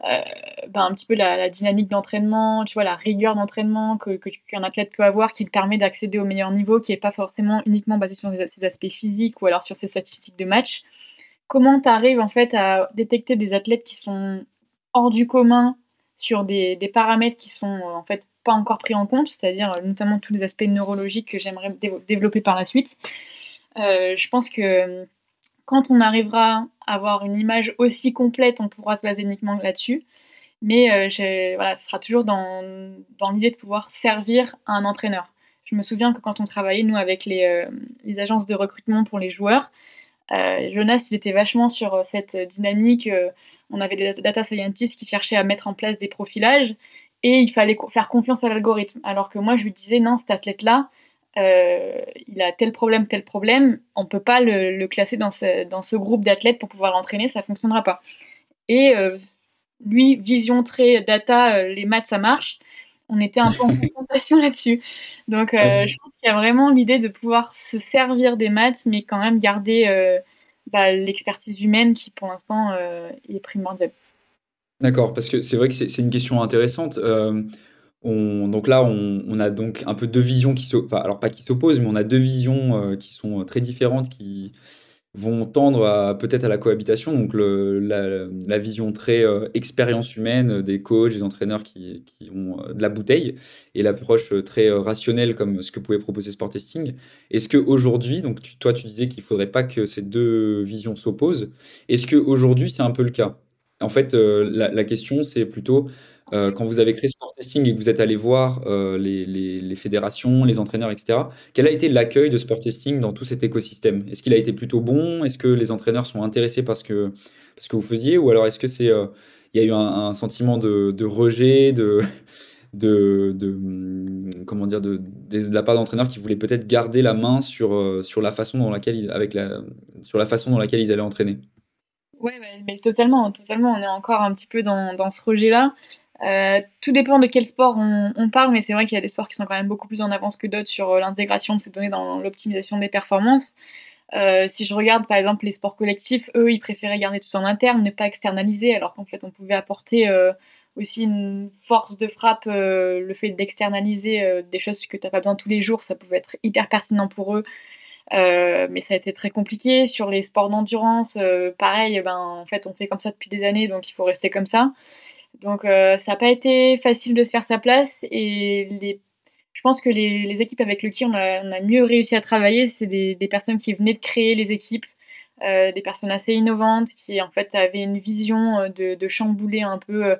euh, ben, un petit peu la, dynamique d'entraînement, tu vois, la rigueur d'entraînement que, qu'un athlète peut avoir qui permet d'accéder au meilleur niveau, qui n'est pas forcément uniquement basé sur ses aspects physiques ou alors sur ses statistiques de match. Comment tu arrives en fait à détecter des athlètes qui sont hors du commun sur des, paramètres qui sont euh, en fait pas encore pris en compte, c'est-à-dire euh, notamment tous les aspects neurologiques que j'aimerais développer par la suite. je pense que quand on arrivera à avoir une image aussi complète, on pourra se baser uniquement là-dessus. Mais euh, voilà, ce sera toujours dans, dans l'idée de pouvoir servir à un entraîneur. Je me souviens que quand on travaillait, nous, avec les, euh, les agences de recrutement pour les joueurs, euh, Jonas, il était vachement sur cette dynamique. on avait des data scientists qui cherchaient à mettre en place des profilages et il fallait faire confiance à l'algorithme. Alors que moi, je lui disais, non, cet athlète-là, euh, il a tel problème, tel problème, on ne peut pas le, classer dans ce, dans ce groupe d'athlètes pour pouvoir l'entraîner, ça ne fonctionnera pas. Et euh, lui, vision très data, euh, les maths, ça marche. On était un peu en (laughs) confrontation là-dessus. Donc, je pense qu'il y a vraiment l'idée de pouvoir se servir des maths, mais quand même garder bah, l'expertise humaine qui, pour l'instant, est primordiale. D'accord, parce que c'est vrai que c'est une question intéressante donc là, on, a donc un peu deux visions qui s'opposent, alors pas qui s'opposent, mais on a deux visions euh, qui sont très différentes, qui vont tendre à peut-être à la cohabitation. Donc la, vision très euh, expérience humaine des coachs, des entraîneurs qui, ont euh, de la bouteille, et l'approche très rationnelle comme ce que pouvait proposer Sport Testing. Est-ce qu'aujourd'hui, donc toi tu disais qu'il ne faudrait pas que ces deux visions s'opposent, est-ce qu'aujourd'hui c'est un peu le cas? En fait, la question c'est plutôt Euh, quand vous avez créé Sport Testing et que vous êtes allé voir euh, les, fédérations, les entraîneurs, etc., quel a été l'accueil de Sport Testing dans tout cet écosystème? Est-ce qu'il a été plutôt bon? Est-ce que les entraîneurs sont intéressés par ce que, parce que vous faisiez? Ou alors est-ce que c'est, euh, y a eu un, sentiment de, rejet, de, de, de, hum, comment dire, de, de, la part d'entraîneurs qui voulaient peut-être garder la main sur, sur la façon dans laquelle ils, avec la, sur la façon dans laquelle ils allaient entraîner? Mais, mais totalement, totalement. On est encore un petit peu dans, dans ce rejet-là. Euh, tout dépend de quel sport on, parle, mais c'est vrai qu'il y a des sports qui sont quand même beaucoup plus en avance que d'autres sur euh, l'intégration de ces données dans l'optimisation des performances. Euh, si je regarde par exemple les sports collectifs, eux, ils préféraient garder tout en interne, ne pas externaliser, alors qu'en fait, on pouvait apporter aussi une force de frappe, le fait d'externaliser des choses que tu n'as pas besoin tous les jours, ça pouvait être hyper pertinent pour eux. Mais ça a été très compliqué. Sur les sports d'endurance, pareil, ben, en fait, on fait comme ça depuis des années, donc il faut rester comme ça. Donc euh, ça n'a pas été facile de se faire sa place et je pense que les, équipes avec lesquelles on a, mieux réussi à travailler, c'est des, personnes qui venaient de créer les équipes, euh, des personnes assez innovantes qui en fait avaient une vision euh, de, chambouler un peu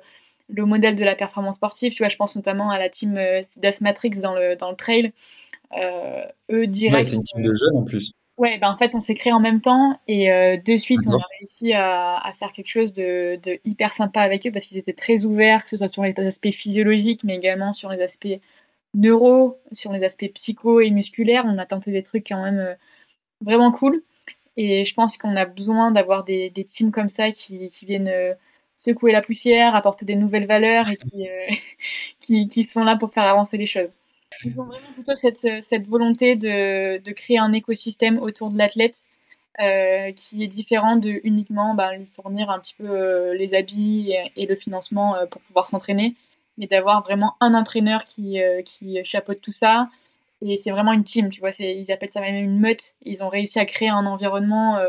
le modèle de la performance sportive. Tu vois, je pense notamment à la team Sidas Matrix dans le, trail. Eux direct c'est une team de jeunes en plus. Ouais, ben en fait, on s'est créé en même temps et euh, de suite, on a réussi à, à faire quelque chose de, de hyper sympa avec eux parce qu'ils étaient très ouverts, que ce soit sur les aspects physiologiques, mais également sur les aspects neuro, sur les aspects psycho et musculaires. On a tenté des trucs quand même euh, vraiment cool. Et je pense qu'on a besoin d'avoir des, des teams comme ça qui, qui viennent euh, secouer la poussière, apporter des nouvelles valeurs et qui, (laughs) qui, qui sont là pour faire avancer les choses. Ils ont vraiment plutôt cette, volonté de, créer un écosystème autour de l'athlète euh, qui est différent de uniquement bah, lui fournir un petit peu euh, les habits et, le financement euh, pour pouvoir s'entraîner, mais d'avoir vraiment un entraîneur qui, chapeaute tout ça. Et c'est vraiment une team, tu vois, ils appellent ça même une meute. Ils ont réussi à créer un environnement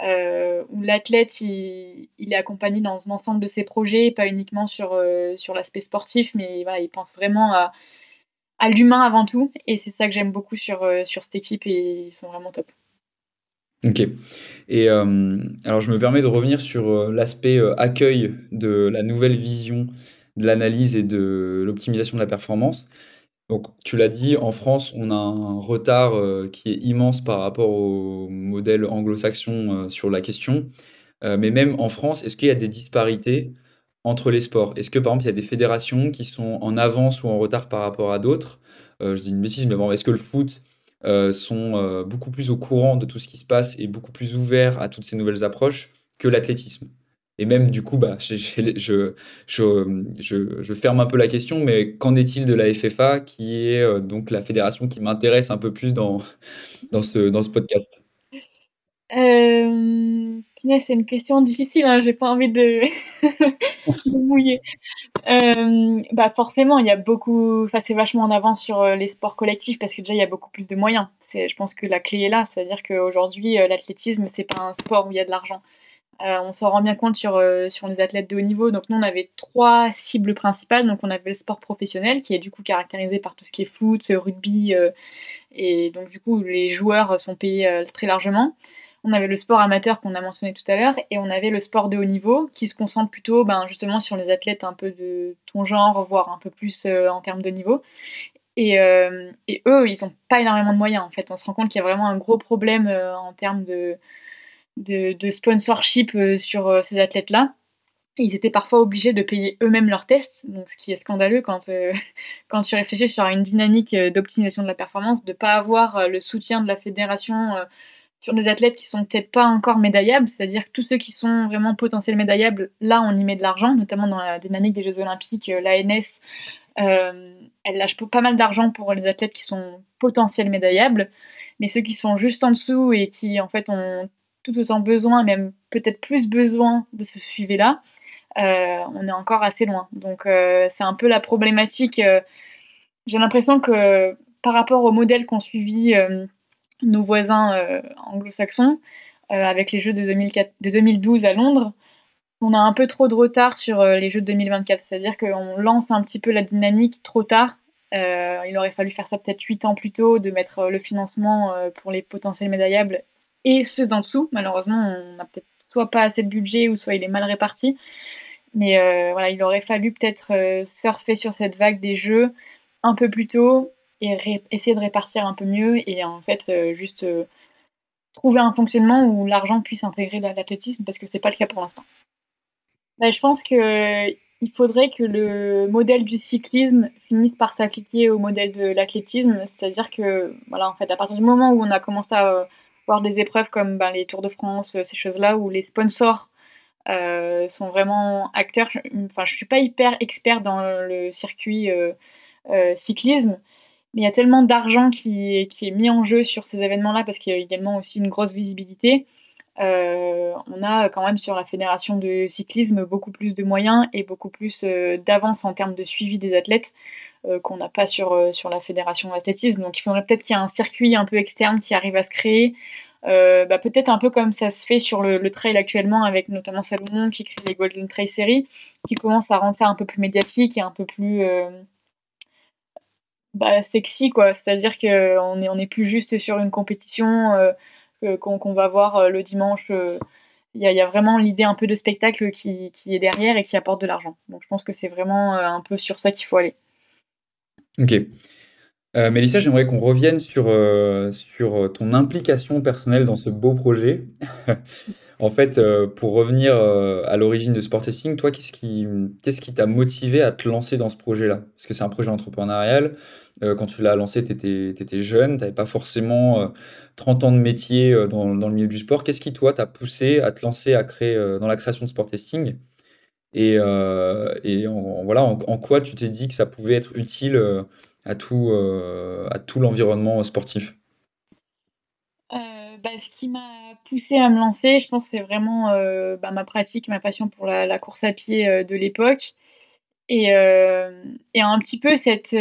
où l'athlète il, est accompagné dans l'ensemble de ses projets, pas uniquement sur, sur l'aspect sportif, mais voilà, il pense vraiment à, à l'humain avant tout. Et c'est ça que j'aime beaucoup sur, euh, sur cette équipe et ils sont vraiment top. Ok. Et euh, alors, je me permets de revenir sur euh, l'aspect accueil de la nouvelle vision de l'analyse et de l'optimisation de la performance. Donc, tu l'as dit, en France, on a un retard qui est immense par rapport au modèle anglo-saxon sur la question. Mais même en France, est-ce qu'il y a des disparités entre les sports? Est-ce que, par exemple, il y a des fédérations qui sont en avance ou en retard par rapport à d'autres? Euh, je dis une bêtise, mais bon, est-ce que le foot euh, sont euh, beaucoup plus au courant de tout ce qui se passe et beaucoup plus ouverts à toutes ces nouvelles approches que l'athlétisme? Et même, du coup, bah, (laughs) je, je, je, je, ferme un peu la question, mais qu'en est-il de la FFA, qui est euh, donc la fédération qui m'intéresse un peu plus dans, (laughs) dans, ce, dans ce podcast? C'est une question difficile, hein, j'ai pas envie de, (laughs) de mouiller. Euh, bah forcément, il y a beaucoup, enfin c'est vachement en avance sur euh, les sports collectifs parce que déjà il y a beaucoup plus de moyens. Je pense que la clé est là, c'est-à-dire qu'aujourd'hui euh, l'athlétisme c'est pas un sport où il y a de l'argent. Euh, on s'en rend bien compte sur, sur les athlètes de haut niveau. Donc nous, on avait trois cibles principales. Donc on avait le sport professionnel, qui est du coup caractérisé par tout ce qui est foot, rugby, et donc du coup les joueurs sont payés très largement. On avait le sport amateur qu'on a mentionné tout à l'heure, et on avait le sport de haut niveau, qui se concentre plutôt ben, justement sur les athlètes un peu de ton genre, voire un peu plus euh, en termes de niveau. Et, euh, eux, ils n'ont pas énormément de moyens en fait. On se rend compte qu'il y a vraiment un gros problème euh, en termes de sponsorship sur ces athlètes-là. Ils étaient parfois obligés de payer eux-mêmes leurs tests, ce qui est scandaleux quand, (laughs) quand tu réfléchis sur une dynamique d'optimisation de la performance, de ne pas avoir le soutien de la fédération sur des athlètes qui sont peut-être pas encore médaillables, c'est-à-dire que tous ceux qui sont vraiment potentiels médaillables, là on y met de l'argent, notamment dans la dynamique des Jeux Olympiques, euh, l'ANS, euh, elle lâche pas mal d'argent pour les athlètes qui sont potentiels médaillables, mais ceux qui sont juste en dessous et qui en fait ont tout autant besoin, même peut-être plus besoin de ce suivi-là, euh, on est encore assez loin. Donc euh, c'est un peu la problématique. J'ai l'impression que par rapport au modèle qu'ont suivi euh, nos voisins euh, anglo-saxons, euh, avec les Jeux de, 2004, de 2012 à Londres, on a un peu trop de retard sur euh, les Jeux de 2024. C'est-à-dire qu'on lance un petit peu la dynamique trop tard. Il aurait fallu faire ça peut-être 8 ans plus tôt, de mettre le financement pour les potentiels médaillables et ceux d'en dessous. Malheureusement, on n'a peut-être soit pas assez de budget ou soit il est mal réparti. Mais voilà, il aurait fallu peut-être surfer sur cette vague des jeux un peu plus tôt et essayer de répartir un peu mieux et en fait juste trouver un fonctionnement où l'argent puisse intégrer l'athlétisme parce que c'est pas le cas pour l'instant. Bah, je pense que il faudrait que le modèle du cyclisme finisse par s'appliquer au modèle de l'athlétisme, c'est-à-dire que voilà en fait à partir du moment où on a commencé à euh, voir des épreuves comme ben, les Tours de France, euh, ces choses-là où les sponsors euh, sont vraiment acteurs. Enfin, je suis pas hyper expert dans le circuit cyclisme, mais il y a tellement d'argent qui, est mis en jeu sur ces événements-là parce qu'il y a également aussi une grosse visibilité. Euh, on a quand même sur la fédération de cyclisme beaucoup plus de moyens et beaucoup plus euh, d'avance en termes de suivi des athlètes euh, qu'on n'a pas sur, la fédération d'athlétisme. Donc il faudrait peut-être qu'il y ait un circuit un peu externe qui arrive à se créer. Bah, peut-être un peu comme ça se fait sur le, trail actuellement avec notamment Salomon qui crée les Golden Trail Series, qui commence à rendre ça un peu plus médiatique et un peu plus bah, sexy quoi. C'est-à-dire qu'on n'est on est plus juste sur une compétition qu'on va voir euh, le dimanche. Euh, il y, a vraiment l'idée un peu de spectacle qui, est derrière et qui apporte de l'argent. Donc je pense que c'est vraiment euh, un peu sur ça qu'il faut aller. Ok. Mélissa, j'aimerais qu'on revienne sur, sur ton implication personnelle dans ce beau projet. (laughs) en fait, pour revenir à l'origine de Sport Testing, toi, qu'est-ce qui t'a motivé à te lancer dans ce projet-là? Parce que c'est un projet entrepreneurial. Euh, quand tu l'as lancé, tu étais, jeune, tu n'avais pas forcément 30 euh, ans de métier euh, dans, le milieu du sport. Qu'est-ce qui, toi, t'a poussé à te lancer à créer, dans la création de sport testing? Et, et voilà, en, quoi tu t'es dit que ça pouvait être utile à tout, à tout l'environnement sportif bah, ce qui m'a poussé à me lancer, je pense, c'est vraiment bah, ma pratique, ma passion pour la, course à pied de l'époque. Et, et, un petit peu cette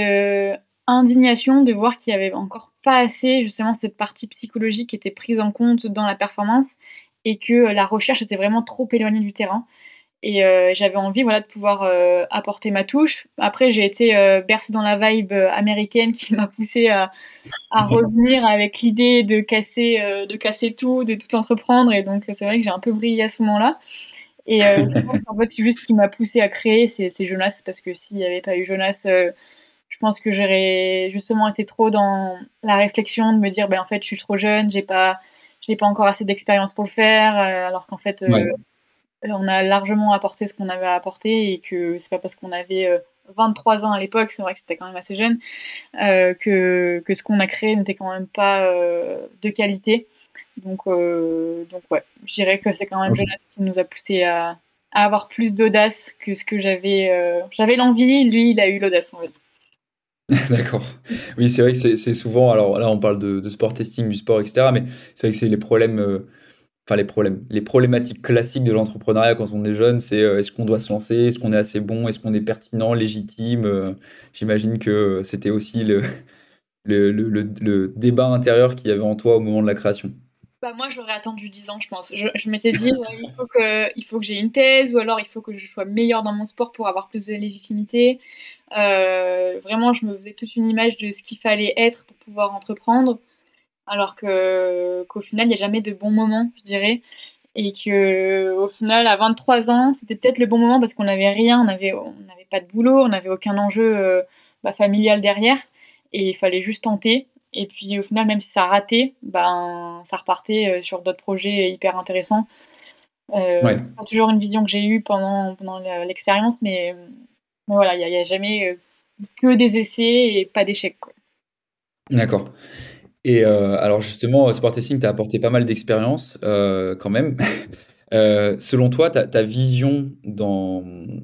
indignation de voir qu'il y avait encore pas assez justement cette partie psychologique qui était prise en compte dans la performance et que la recherche était vraiment trop éloignée du terrain. Et euh, j'avais envie voilà, de pouvoir euh, apporter ma touche. Après, j'ai été euh, bercée dans la vibe américaine qui m'a poussée à, à, revenir avec l'idée de casser, de casser tout, de tout entreprendre. Et donc, c'est vrai que j'ai un peu brillé à ce moment-là. Et je pense qu'en fait, c'est juste ce qui m'a poussé à créer, c'est Jonas, parce que s'il n'y avait pas eu Jonas, je pense que j'aurais justement été trop dans la réflexion de me dire, ben en fait, je suis trop jeune, j'ai pas, j'ai pas encore assez d'expérience pour le faire, euh, alors qu'en fait, on a largement apporté ce qu'on avait à apporter et que c'est pas parce qu'on avait 23 euh, ans à l'époque, c'est vrai que c'était quand même assez jeune, que, que ce qu'on a créé n'était quand même pas de qualité. Donc, donc ouais, je dirais que c'est quand même Jonas qui nous a poussé à, à avoir plus d'audace que ce que j'avais. j'avais l'envie, lui, il a eu l'audace, en fait. (laughs) D'accord. Oui, c'est vrai que c'est souvent, alors là on parle de, sport testing, du sport, etc. Mais c'est vrai que c'est les problèmes, euh, enfin les problèmes, les problématiques classiques de l'entrepreneuriat quand on est jeune, c'est euh, est-ce qu'on doit se lancer, est-ce qu'on est assez bon, est-ce qu'on est pertinent, légitime? Euh, j'imagine que c'était aussi le, le, le, le débat intérieur qu'il y avait en toi au moment de la création. Bah, moi, j'aurais attendu 10 ans, je pense. Je, m'étais dit, il faut que, il que j'ai une thèse, ou alors il faut que je sois meilleure dans mon sport pour avoir plus de légitimité. Euh, vraiment, je me faisais toute une image de ce qu'il fallait être pour pouvoir entreprendre, alors que qu'au final, il n'y a jamais de bon moment, je dirais. Et que au final, à 23 ans, c'était peut-être le bon moment parce qu'on n'avait rien, on n'avait on pas de boulot, on n'avait aucun enjeu euh, bah, familial derrière, et il fallait juste tenter. Et puis au final, même si ça ratait, ben, ça repartait euh, sur d'autres projets hyper intéressants. Euh, C'est pas toujours une vision que j'ai eue pendant, pendant l'expérience, mais, voilà, il n'y a, jamais euh, que des essais et pas d'échecs. D'accord. Et euh, alors justement, Sport Testing t'a apporté pas mal d'expérience quand même. (laughs) selon toi, ta, vision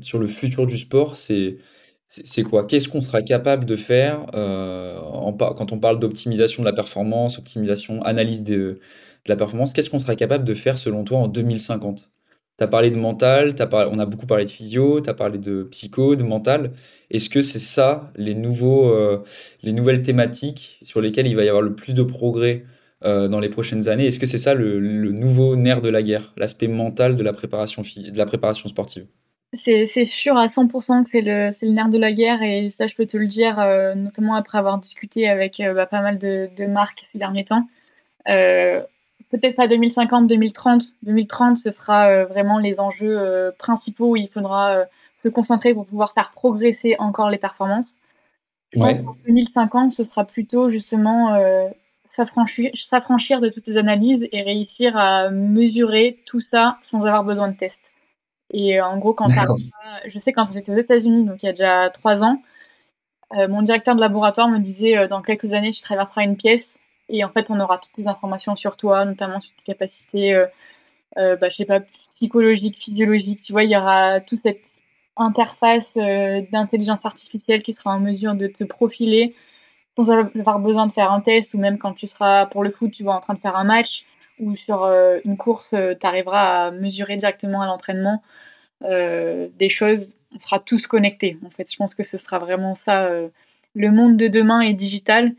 sur le futur du sport, c'est quoi? Qu'est-ce qu'on sera capable de faire, euh, quand on parle d'optimisation de la performance, optimisation, analyse de la performance, qu'est-ce qu'on sera capable de faire selon toi en 2050? Tu as parlé de mental, on a beaucoup parlé de physio, tu as parlé de psycho, de mental. Est-ce que c'est ça les nouveaux, euh, les nouvelles thématiques sur lesquelles il va y avoir le plus de progrès, euh, dans les prochaines années? Est-ce que c'est ça le nouveau nerf de la guerre, l'aspect mental de la préparation de la préparation sportive? C'est sûr à 100% que c'est le, le, nerf de la guerre et ça je peux te le dire euh, notamment après avoir discuté avec bah, pas mal de, de, marques ces derniers temps. Euh, peut-être pas 2050, 2030. 2030, ce sera vraiment les enjeux principaux où il faudra se concentrer pour pouvoir faire progresser encore les performances. Je pense qu'en 2050, ce sera plutôt justement s'affranchir de toutes les analyses et réussir à mesurer tout ça sans avoir besoin de tests. Et en gros, quand je sais quand j'étais aux États-Unis, donc il y a déjà trois ans, euh, mon directeur de laboratoire me disait euh, dans quelques années, tu traverseras une pièce et en fait, on aura toutes les informations sur toi, notamment sur tes capacités, euh, euh bah, je pas, psychologiques, physiologiques. Tu vois, il y aura toute cette interface d'intelligence artificielle qui sera en mesure de te profiler sans avoir besoin de faire un test ou même quand tu seras pour le foot, tu vois, en train de faire un match ou sur une course, tu arriveras à mesurer directement à l'entraînement des choses on sera tous connectés. En fait, je pense que ce sera vraiment ça. Euh, le monde de demain est digital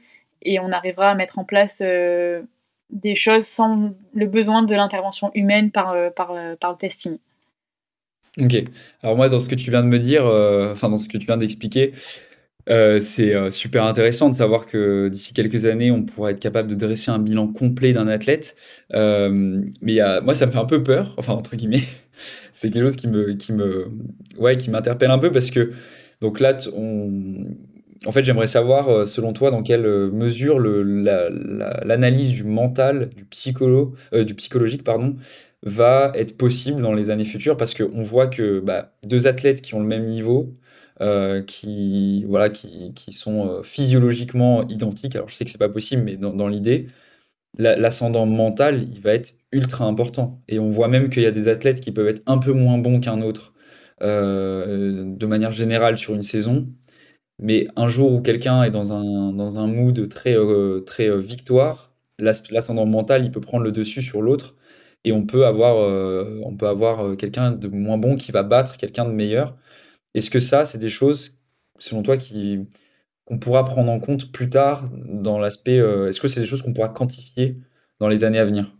et on arrivera à mettre en place euh, des choses sans le besoin de l'intervention humaine par, euh, par, par, le testing. Ok. Alors moi, dans ce que tu viens de me dire, enfin dans ce que tu viens d'expliquer, c'est super intéressant de savoir que d'ici quelques années, on pourra être capable de dresser un bilan complet d'un athlète. mais moi, ça me fait un peu peur, (laughs) enfin entre guillemets, c'est quelque chose qui me, qui me, ouais, qui m'interpelle un peu parce que, donc là, on, en fait, j'aimerais savoir, euh, selon toi, dans quelle euh, mesure l'analyse du mental, du, euh, psychologique, va être possible dans les années futures? Parce qu'on voit que bah, deux athlètes qui ont le même niveau, qui, voilà, qui, sont physiologiquement identiques, alors je sais que c'est pas possible, mais dans, l'idée, l'ascendant mental, il va être ultra important. Et on voit même qu'il y a des athlètes qui peuvent être un peu moins bons qu'un autre de manière générale sur une saison. Mais un jour où quelqu'un est dans un, dans un mood très, euh, très euh, victoire, l'ascendant mental, il peut prendre le dessus sur l'autre. Et on peut avoir, peut avoir quelqu'un de moins bon qui va battre quelqu'un de meilleur. Est-ce que ça, c'est des choses, selon toi, qui, qu'on pourra prendre en compte plus tard dans l'aspect. Euh, est-ce que c'est des choses qu'on pourra quantifier dans les années à venir?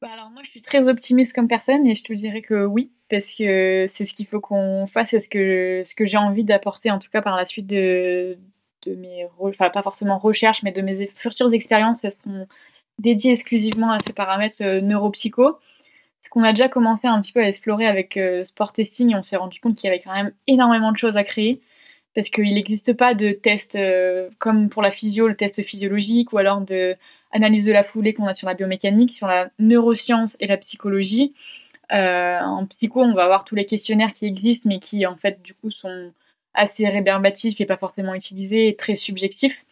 Bah alors moi je suis très optimiste comme personne et je te dirais que oui parce que c'est ce qu'il faut qu'on fasse c'est ce que ce que j'ai envie d'apporter en tout cas par la suite de, mes enfin pas forcément recherches mais de mes futures expériences elles seront dédiées exclusivement à ces paramètres euh, neuropsycho ce qu'on a déjà commencé un petit peu à explorer avec euh, sport testing on s'est rendu compte qu'il y avait quand même énormément de choses à créer parce qu'il n'existe pas de test euh, comme pour la physio, le test physiologique, ou alors de analyse de la foulée qu'on a sur la biomécanique, sur la neuroscience et la psychologie. Euh, en psycho, on va avoir tous les questionnaires qui existent, mais qui en fait du coup sont assez rébarbatifs et pas forcément utilisés et très subjectifs.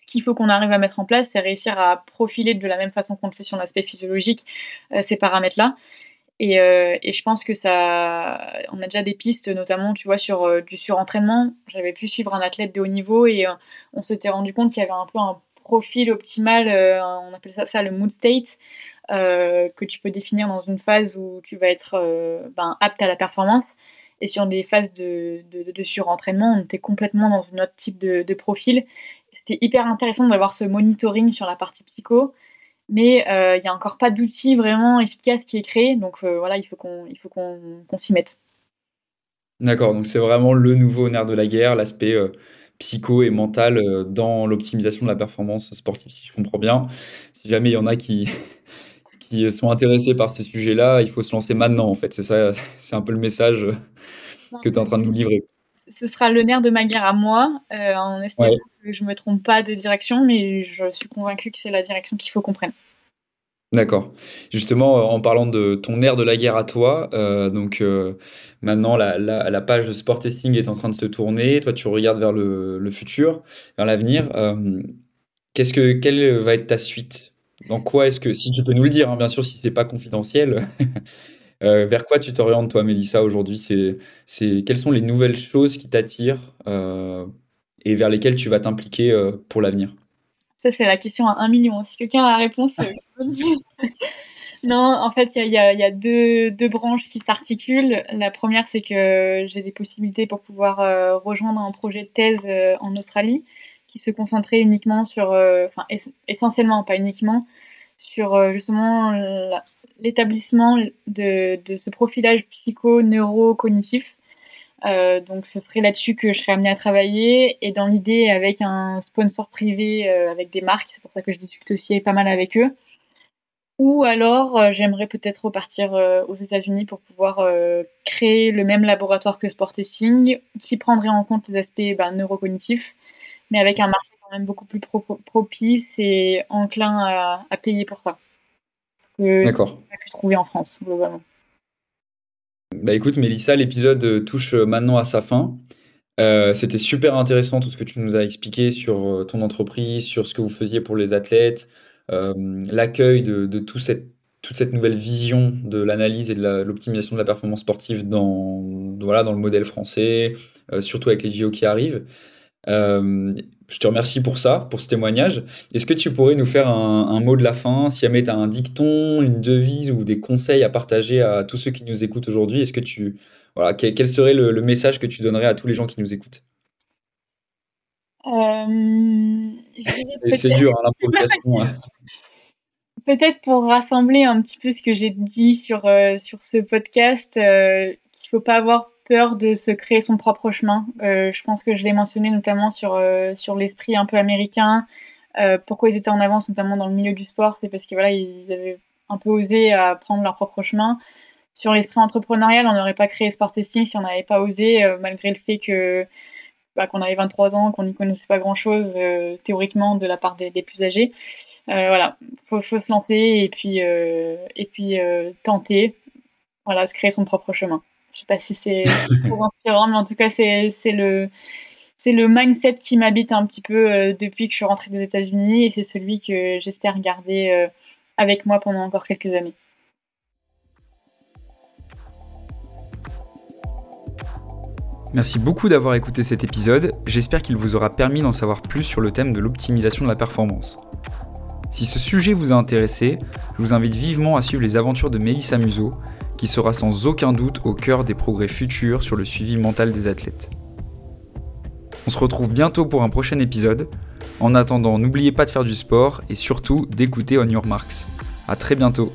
Ce qu'il faut qu'on arrive à mettre en place, c'est réussir à profiler de la même façon qu'on le fait sur l'aspect physiologique euh, ces paramètres-là euh, et, je pense que ça, on a déjà des pistes, notamment, tu vois, sur du surentraînement. J'avais pu suivre un athlète de haut niveau et on s'était rendu compte qu'il y avait un peu un profil optimal, on appelle ça, ça le mood state, que tu peux définir dans une phase où tu vas être ben, apte à la performance. Et sur des phases de, de, surentraînement, on était complètement dans un autre type de, de profil. C'était hyper intéressant d'avoir ce monitoring sur la partie psycho mais euh, il n'y a encore pas d'outil vraiment efficace qui est créé. Donc euh, voilà, il faut qu'on qu'on s'y mette. D'accord, donc c'est vraiment le nouveau nerf de la guerre, l'aspect euh, psycho et mental dans l'optimisation de la performance sportive, si je comprends bien. Si jamais il y en a qui, qui sont intéressés par ce sujet-là, il faut se lancer maintenant, en fait. C'est ça, (laughs) c'est un peu le message que tu es en train de nous livrer. Ce sera le nerf de ma guerre à moi, en espérant que je ne me trompe pas de direction, mais je suis convaincue que c'est la direction qu'il faut qu'on prenne. D'accord. Justement, euh, en parlant de ton air de la guerre à toi, euh, donc euh, maintenant la, la, page de sport testing est en train de se tourner. Toi, tu regardes vers le, futur, vers l'avenir. qu'est-ce que, quelle va être ta suite Dans quoi est-ce que, si tu peux nous le dire, hein, bien sûr, si c'est pas confidentiel, (laughs) vers quoi tu t'orientes toi, Mélissa, aujourd'hui? Quelles sont les nouvelles choses qui t'attirent et vers lesquelles tu vas t'impliquer pour l'avenir? Ça, c'est la question à un million. Si quelqu'un a la réponse, euh, (laughs) non, en fait, il y a, deux, branches qui s'articulent. La première, c'est que j'ai des possibilités pour pouvoir euh, rejoindre un projet de thèse euh, en Australie qui se concentrait uniquement sur, enfin, essentiellement, pas uniquement, sur justement l'établissement de, ce profilage psycho-neuro-cognitif euh, donc ce serait là-dessus que je serais amenée à travailler et dans l'idée avec un sponsor privé, euh, avec des marques, c'est pour ça que je discute aussi pas mal avec eux. ou alors j'aimerais peut-être repartir aux États-Unis pour pouvoir créer le même laboratoire que Sport qui prendrait en compte les aspects ben, neurocognitifs, mais avec un marché quand même beaucoup plus propice et enclin à, payer pour ça. D'accord. Ce pu trouver en France, globalement. Bah écoute, Mélissa, l'épisode touche maintenant à sa fin. Euh, c'était super intéressant tout ce que tu nous as expliqué sur euh, ton entreprise, sur ce que vous faisiez pour les athlètes, euh, l'accueil de, toute cette nouvelle vision de l'analyse et de l'optimisation de la performance sportive dans, voilà, dans le modèle français, surtout avec les JO qui arrivent. Je te remercie pour ça, pour ce témoignage. Est-ce que tu pourrais nous faire un, mot de la fin, si jamais tu as un dicton, une devise ou des conseils à partager à tous ceux qui nous écoutent aujourd'hui Est-ce que tu voilà, quel, serait le, message que tu donnerais à tous les gens qui nous écoutent? Euh, C'est dur, hein, l'improvisation. Hein. Peut-être pour rassembler un petit peu ce que j'ai dit sur, euh, sur ce podcast, euh, qu'il ne faut pas avoir peur de se créer son propre chemin. je pense que je l'ai mentionné notamment sur, sur l'esprit un peu américain. pourquoi ils étaient en avance, notamment dans le milieu du sport, c'est parce que voilà, ils avaient un peu osé à prendre leur propre chemin sur l'esprit entrepreneurial, on n'aurait pas créé Sport Testing si on n'avait pas osé, euh, malgré le fait que bah, qu'on avait 23 ans, qu'on n'y connaissait pas grand-chose euh, théoriquement de la part des, plus âgés. Euh, voilà, faut, faut se lancer et puis et puis tenter, voilà, se créer son propre chemin. Je sais pas si c'est trop inspirant, mais en tout cas c'est le c'est le mindset qui m'habite un petit peu depuis que je suis rentrée des États-Unis et c'est celui que j'espère garder avec moi pendant encore quelques années. Merci beaucoup d'avoir écouté cet épisode, j'espère qu'il vous aura permis d'en savoir plus sur le thème de l'optimisation de la performance. Si ce sujet vous a intéressé, je vous invite vivement à suivre les aventures de Mélissa Museau, qui sera sans aucun doute au cœur des progrès futurs sur le suivi mental des athlètes. On se retrouve bientôt pour un prochain épisode. En attendant, n'oubliez pas de faire du sport et surtout d'écouter On Your Marks. A très bientôt